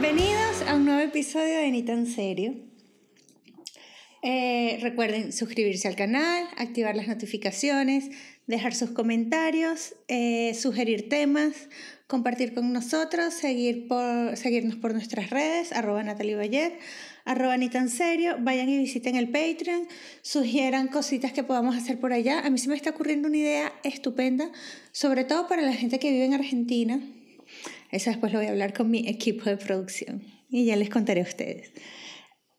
Bienvenidos a un nuevo episodio de Ni tan serio. Eh, recuerden suscribirse al canal, activar las notificaciones, dejar sus comentarios, eh, sugerir temas, compartir con nosotros, seguir por, seguirnos por nuestras redes, arroba Natalie Bayer, arroba ni tan serio, vayan y visiten el Patreon, sugieran cositas que podamos hacer por allá. A mí se me está ocurriendo una idea estupenda, sobre todo para la gente que vive en Argentina. Eso después lo voy a hablar con mi equipo de producción y ya les contaré a ustedes.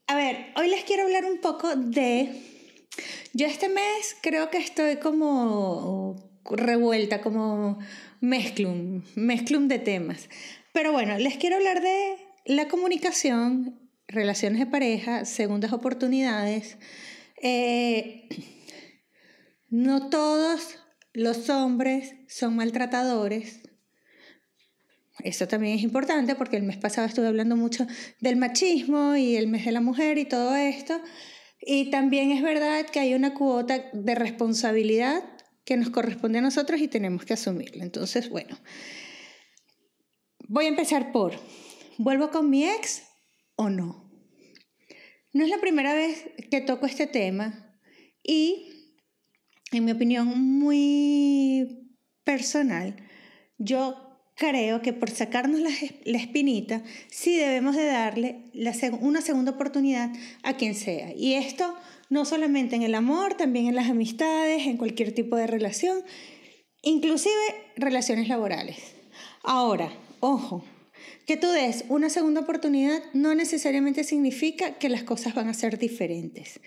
A ver, hoy les quiero hablar un poco de... Yo este mes creo que estoy como revuelta, como mezclum, mezclum de temas. Pero bueno, les quiero hablar de la comunicación relaciones de pareja, segundas oportunidades. Eh, no todos los hombres son maltratadores. Eso también es importante porque el mes pasado estuve hablando mucho del machismo y el mes de la mujer y todo esto. Y también es verdad que hay una cuota de responsabilidad que nos corresponde a nosotros y tenemos que asumirla. Entonces, bueno, voy a empezar por, ¿vuelvo con mi ex o no? No es la primera vez que toco este tema y, en mi opinión muy personal, yo creo que por sacarnos la, espinita, sí debemos de darle una segunda oportunidad a quien sea. Y esto no solamente en el amor, también en las amistades, en cualquier tipo de relación, inclusive relaciones laborales. Ahora, ojo, que tú des una segunda oportunidad no necesariamente significa que las cosas van a ser diferentes.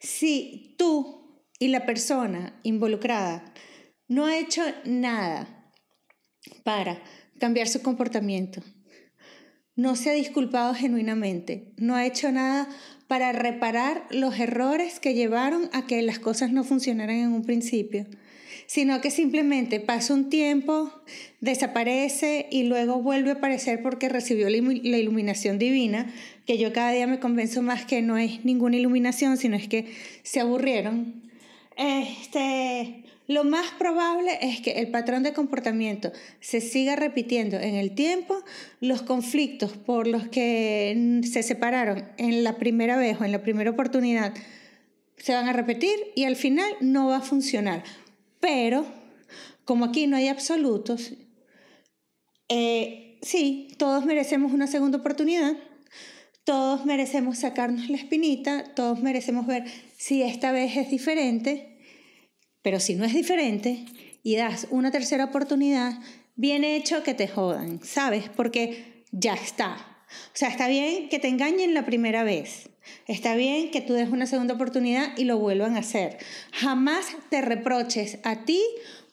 Si tú y la persona involucrada no ha hecho nada para cambiar su comportamiento, no se ha disculpado genuinamente, no ha hecho nada para reparar los errores que llevaron a que las cosas no funcionaran en un principio, sino que simplemente pasa un tiempo, desaparece y luego vuelve a aparecer porque recibió la iluminación divina, que yo cada día me convenzo más que no es ninguna iluminación, sino es que se aburrieron. Este, lo más probable es que el patrón de comportamiento se siga repitiendo en el tiempo, los conflictos por los que se separaron en la primera vez o en la primera oportunidad se van a repetir y al final no va a funcionar. Pero, como aquí no hay absolutos, eh, sí, todos merecemos una segunda oportunidad, todos merecemos sacarnos la espinita, todos merecemos ver si esta vez es diferente, pero si no es diferente y das una tercera oportunidad, bien hecho que te jodan, ¿sabes? Porque ya está. O sea, está bien que te engañen la primera vez, Está bien que tú des una segunda oportunidad y lo vuelvan a hacer. Jamás te reproches a ti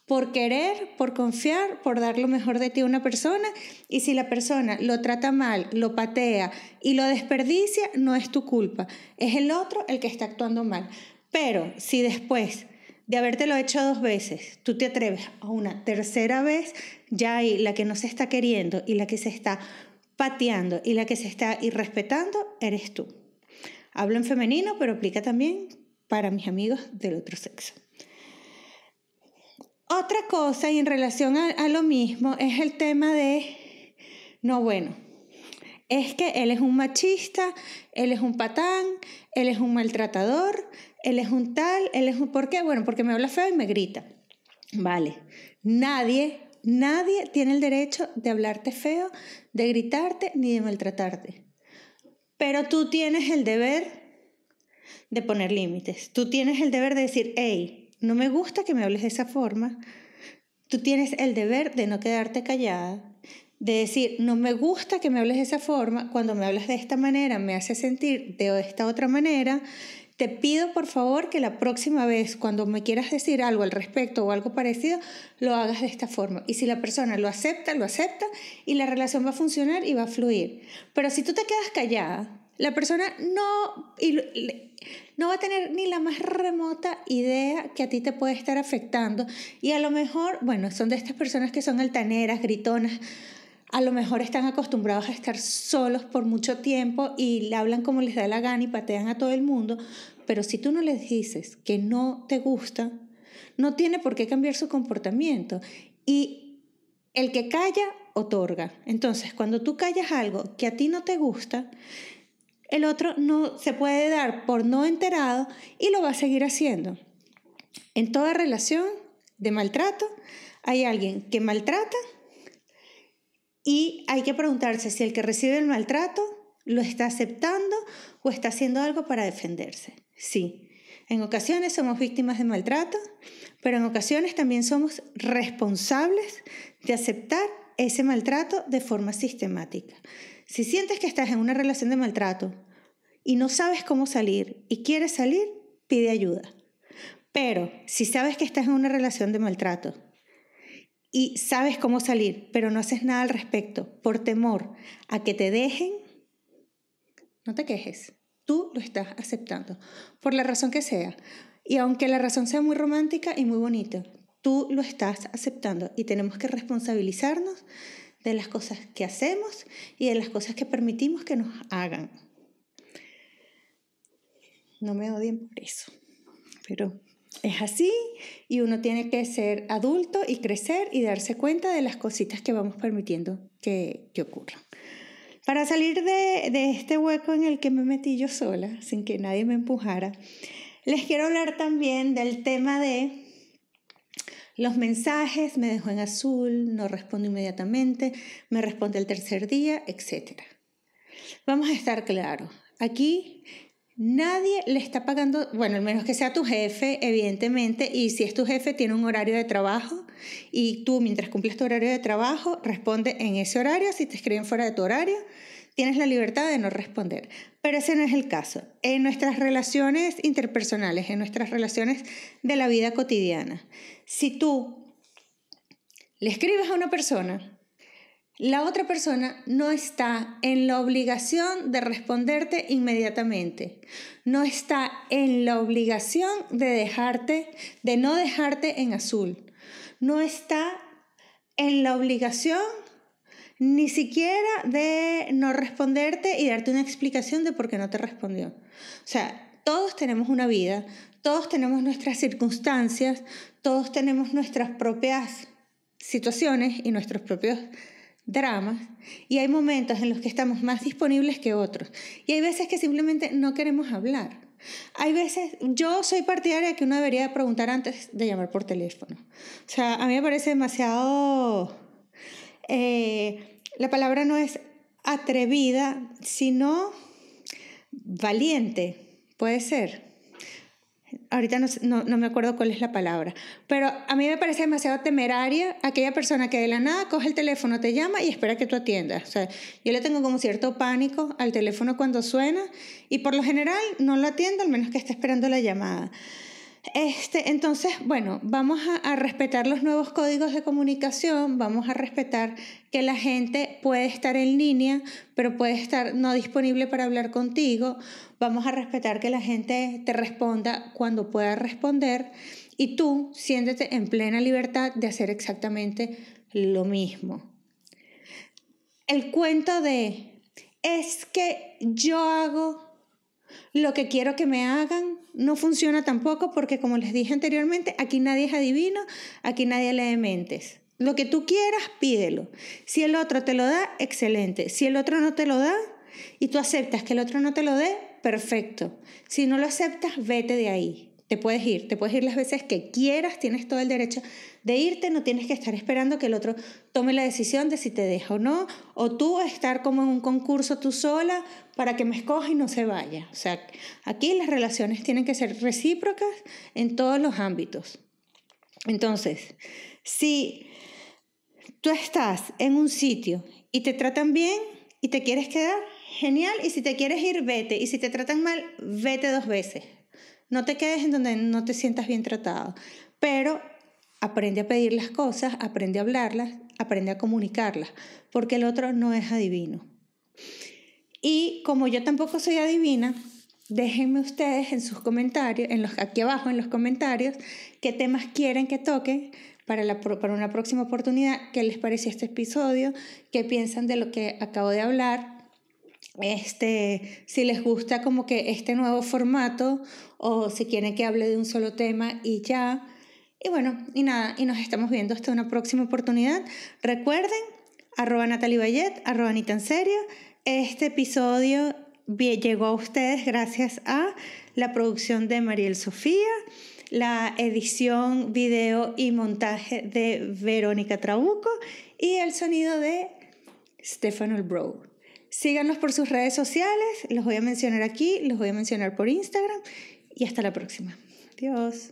por querer, por confiar, por dar lo mejor de ti a una persona y si la persona lo trata mal, lo patea y lo desperdicia, no es tu culpa, es el otro el que está actuando mal. Pero si después de habértelo hecho dos veces, tú te atreves a una tercera vez, ya ahí la que no se está queriendo y la que se está pateando y la que se está irrespetando eres tú. Hablo en femenino, pero aplica también para mis amigos del otro sexo. Otra cosa y en relación a, lo mismo es el tema de, no bueno, es que él es un machista, él es un patán, él es un maltratador, él es un tal, él es un... ¿Por qué? Bueno, porque me habla feo y me grita. Vale, nadie, nadie tiene el derecho de hablarte feo, de gritarte ni de maltratarte. Pero tú tienes el deber de poner límites. Tú tienes el deber de decir, hey, no me gusta que me hables de esa forma. Tú tienes el deber de no quedarte callada, de decir, no me gusta que me hables de esa forma, cuando me hablas de esta manera me hace sentir de esta otra manera. Te pido por favor que la próxima vez cuando me quieras decir algo al respecto o algo parecido, lo hagas de esta forma. Y si la persona lo acepta, lo acepta y la relación va a funcionar y va a fluir. Pero si tú te quedas callada, la persona no, no va a tener ni la más remota idea que a ti te puede estar afectando. Y a lo mejor, bueno, son de estas personas que son altaneras, gritonas, a lo mejor están acostumbrados a estar solos por mucho tiempo y le hablan como les da la gana y patean a todo el mundo, pero si tú no les dices que no te gusta, no tiene por qué cambiar su comportamiento. Y el que calla, otorga. Entonces, cuando tú callas algo que a ti no te gusta, el otro no se puede dar por no enterado y lo va a seguir haciendo. En toda relación de maltrato hay alguien que maltrata y hay que preguntarse si el que recibe el maltrato lo está aceptando o está haciendo algo para defenderse. Sí, en ocasiones somos víctimas de maltrato, pero en ocasiones también somos responsables de aceptar ese maltrato de forma sistemática. Si sientes que estás en una relación de maltrato y no sabes cómo salir y quieres salir, pide ayuda. Pero si sabes que estás en una relación de maltrato y sabes cómo salir, pero no haces nada al respecto por temor a que te dejen, no te quejes. Tú lo estás aceptando, por la razón que sea. Y aunque la razón sea muy romántica y muy bonita, tú lo estás aceptando y tenemos que responsabilizarnos de las cosas que hacemos y de las cosas que permitimos que nos hagan. No me odien por eso, pero es así y uno tiene que ser adulto y crecer y darse cuenta de las cositas que vamos permitiendo que, que ocurran. Para salir de, de este hueco en el que me metí yo sola, sin que nadie me empujara, les quiero hablar también del tema de los mensajes, me dejó en azul, no respondo inmediatamente, me responde el tercer día, etc. Vamos a estar claros. Aquí nadie le está pagando, bueno, al menos que sea tu jefe, evidentemente, y si es tu jefe, tiene un horario de trabajo y tú mientras cumples tu horario de trabajo, responde en ese horario, si te escriben fuera de tu horario, tienes la libertad de no responder. Pero ese no es el caso. En nuestras relaciones interpersonales, en nuestras relaciones de la vida cotidiana, si tú le escribes a una persona, la otra persona no está en la obligación de responderte inmediatamente. No está en la obligación de dejarte, de no dejarte en azul. No está en la obligación ni siquiera de no responderte y darte una explicación de por qué no te respondió. O sea, todos tenemos una vida, todos tenemos nuestras circunstancias, todos tenemos nuestras propias situaciones y nuestros propios dramas y hay momentos en los que estamos más disponibles que otros y hay veces que simplemente no queremos hablar. Hay veces, yo soy partidaria que uno debería preguntar antes de llamar por teléfono. O sea, a mí me parece demasiado eh, la palabra no es atrevida, sino valiente, puede ser. Ahorita no, no, me acuerdo cuál es la palabra, pero a mí me parece demasiado temeraria aquella persona que de la nada coge el teléfono, te llama y espera que tú atiendas. O sea, yo le tengo como cierto pánico al teléfono cuando suena y por lo general no lo atiendo al menos que esté esperando la llamada. Este, entonces, bueno, vamos a, respetar los nuevos códigos de comunicación, vamos a respetar que la gente puede estar en línea, pero puede estar no disponible para hablar contigo, vamos a respetar que la gente te responda cuando pueda responder y tú siéntete en plena libertad de hacer exactamente lo mismo. El cuento de es que yo hago lo que quiero que me hagan no funciona tampoco porque, como les dije anteriormente, aquí nadie es adivino, aquí nadie lee mentes. Lo que tú quieras, pídelo. Si el otro te lo da, excelente. Si el otro no te lo da y tú aceptas que el otro no te lo dé, perfecto. Si no lo aceptas, vete de ahí. Te puedes ir, te puedes ir las veces que quieras, tienes todo el derecho de irte, no tienes que estar esperando que el otro tome la decisión de si te deja o no, o tú estar como en un concurso tú sola para que me escoja y no se vaya. O sea, aquí las relaciones tienen que ser recíprocas en todos los ámbitos. Entonces, si tú estás en un sitio y te tratan bien y te quieres quedar, genial, y si te quieres ir, vete, y si te tratan mal, vete dos veces. No te quedes en donde no te sientas bien tratado, pero aprende a pedir las cosas, aprende a hablarlas, aprende a comunicarlas, porque el otro no es adivino. Y como yo tampoco soy adivina, déjenme ustedes en sus comentarios, en los, aquí abajo en los comentarios, qué temas quieren que toque para, la, para una próxima oportunidad, qué les pareció este episodio, qué piensan de lo que acabo de hablar este, si les gusta como que este nuevo formato o si quieren que hable de un solo tema y ya. Y bueno, y nada, y nos estamos viendo hasta una próxima oportunidad. Recuerden, arroba Natalie Bayet, arroba ni tan serio. Este episodio llegó a ustedes gracias a la producción de Mariel Sofía, la edición, video y montaje de Verónica Trabuco y el sonido de Stefano Bro. Síganos por sus redes sociales, los voy a mencionar aquí, los voy a mencionar por Instagram y hasta la próxima. Adiós.